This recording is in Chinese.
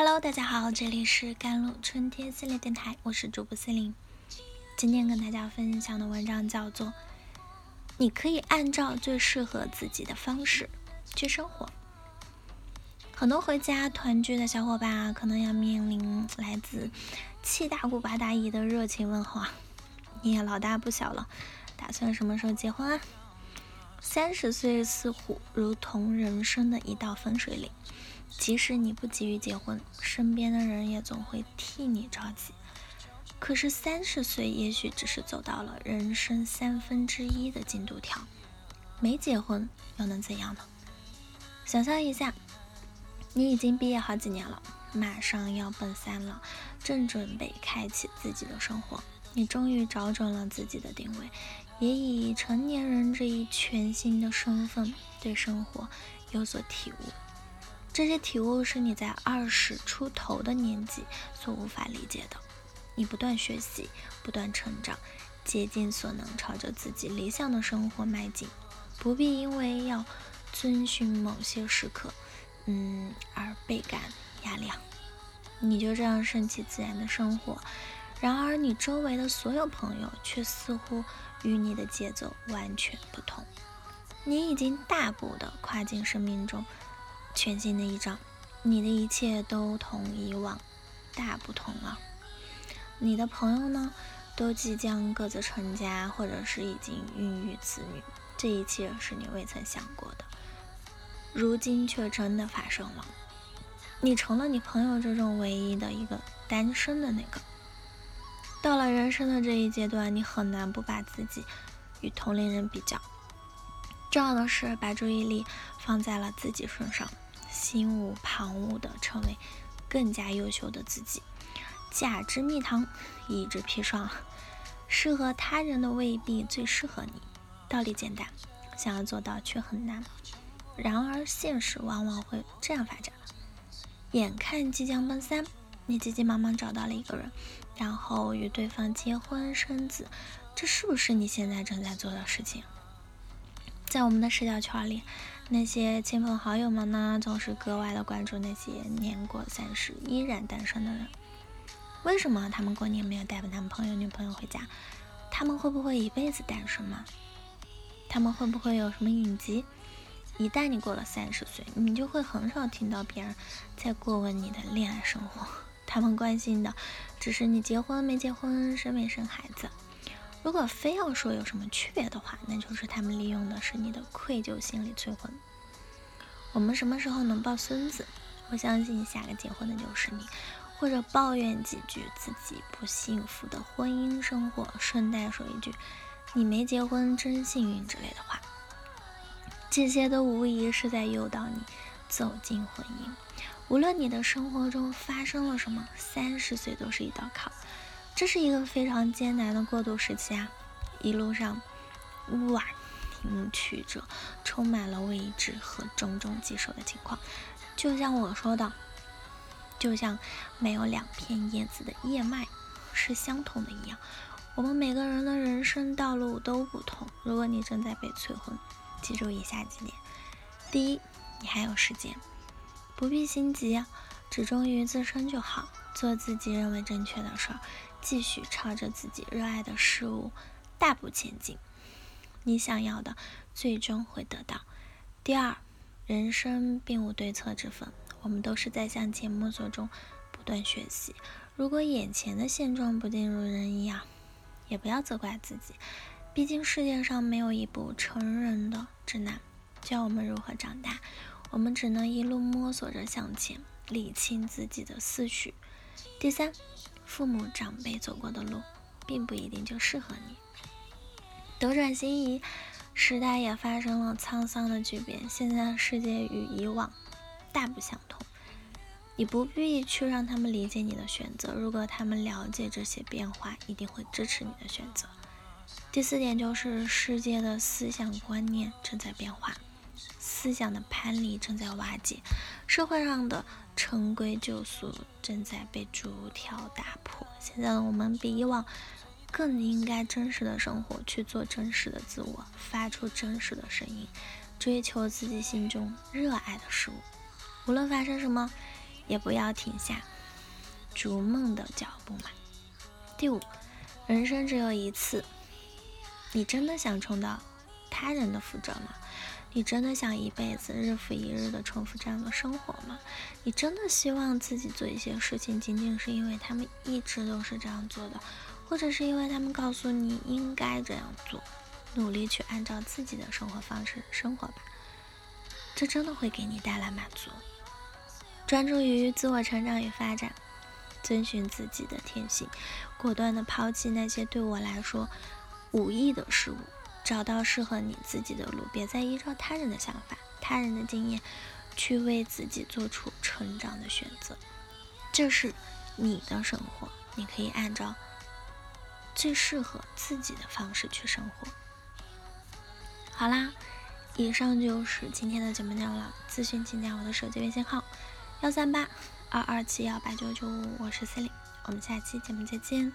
Hello，大家好，这里是甘露春天系列电台，我是主播思玲。今天跟大家分享的文章叫做《你可以按照最适合自己的方式去生活》。很多回家团聚的小伙伴啊，可能要面临来自七大姑八大姨的热情问候啊。你也老大不小了，打算什么时候结婚啊？三十岁似乎如同人生的一道分水岭，即使你不急于结婚，身边的人也总会替你着急。可是三十岁也许只是走到了人生三分之一的进度条，没结婚又能怎样呢？想象一下，你已经毕业好几年了，马上要奔三了，正准备开启自己的生活，你终于找准了自己的定位，也以成年人这一全新的身份对生活有所体悟。这些体悟是你在二十出头的年纪所无法理解的。你不断学习，不断成长，竭尽所能朝着自己理想的生活迈进，不必因为要遵循某些时刻，嗯，而倍感压力。你就这样顺其自然的生活，然而你周围的所有朋友却似乎与你的节奏完全不同。你已经大步的跨进生命中全新的一章，你的一切都同以往大不同了。你的朋友呢，都即将各自成家，或者是已经孕育子女，这一切是你未曾想过的，如今却真的发生了。你成了你朋友之中唯一的一个单身的那个。到了人生的这一阶段，你很难不把自己与同龄人比较。重要的是把注意力放在了自己身上，心无旁骛的成为更加优秀的自己。假之蜜糖，乙之砒霜，适合他人的未必最适合你。道理简单，想要做到却很难。然而现实往往会这样发展：眼看即将奔三，你急急忙忙找到了一个人，然后与对方结婚生子，这是不是你现在正在做的事情？在我们的社交圈里，那些亲朋好友们呢，总是格外的关注那些年过三十依然单身的人。为什么他们过年没有带男朋友、女朋友回家？他们会不会一辈子单身吗？他们会不会有什么隐疾？一旦你过了三十岁，你就会很少听到别人在过问你的恋爱生活。他们关心的只是你结婚没结婚、生没生孩子。如果非要说有什么区别的话，那就是他们利用的是你的愧疚心理催婚。我们什么时候能抱孙子？我相信下个结婚的就是你。或者抱怨几句自己不幸福的婚姻生活，顺带说一句“你没结婚真幸运”之类的话，这些都无疑是在诱导你走进婚姻。无论你的生活中发生了什么，三十岁都是一道坎，这是一个非常艰难的过渡时期啊！一路上，哇，曲折，充满了未知和种种棘手的情况，就像我说的。就像没有两片叶子的叶脉是相同的一样，我们每个人的人生道路都不同。如果你正在被催婚，记住以下几点：第一，你还有时间，不必心急，只忠于自身就好，做自己认为正确的事儿，继续朝着自己热爱的事物大步前进，你想要的最终会得到。第二，人生并无对错之分。我们都是在向前摸索中不断学习。如果眼前的现状不尽如人意啊，也不要责怪自己。毕竟世界上没有一部成人的指南教我们如何长大，我们只能一路摸索着向前，理清自己的思绪。第三，父母长辈走过的路，并不一定就适合你。斗转星移，时代也发生了沧桑的巨变。现在的世界与以往。大不相同，你不必去让他们理解你的选择。如果他们了解这些变化，一定会支持你的选择。第四点就是世界的思想观念正在变化，思想的藩篱正在瓦解，社会上的陈规旧俗正在被逐条打破。现在的我们比以往更应该真实的生活，去做真实的自我，发出真实的声音，追求自己心中热爱的事物。无论发生什么，也不要停下逐梦的脚步嘛。第五，人生只有一次，你真的想重蹈他人的覆辙吗？你真的想一辈子日复一日的重复这样的生活吗？你真的希望自己做一些事情，仅仅是因为他们一直都是这样做的，或者是因为他们告诉你应该这样做？努力去按照自己的生活方式生活吧，这真的会给你带来满足。专注于自我成长与发展，遵循自己的天性，果断的抛弃那些对我来说无益的事物。找到适合你自己的路，别再依照他人的想法、他人的经验去为自己做出成长的选择。这是你的生活，你可以按照最适合自己的方式去生活。好啦，以上就是今天的节目内容了。咨询请加我的手机微信号：幺三八二二七幺八九九五，我是 C 琳，我们下期节目再见。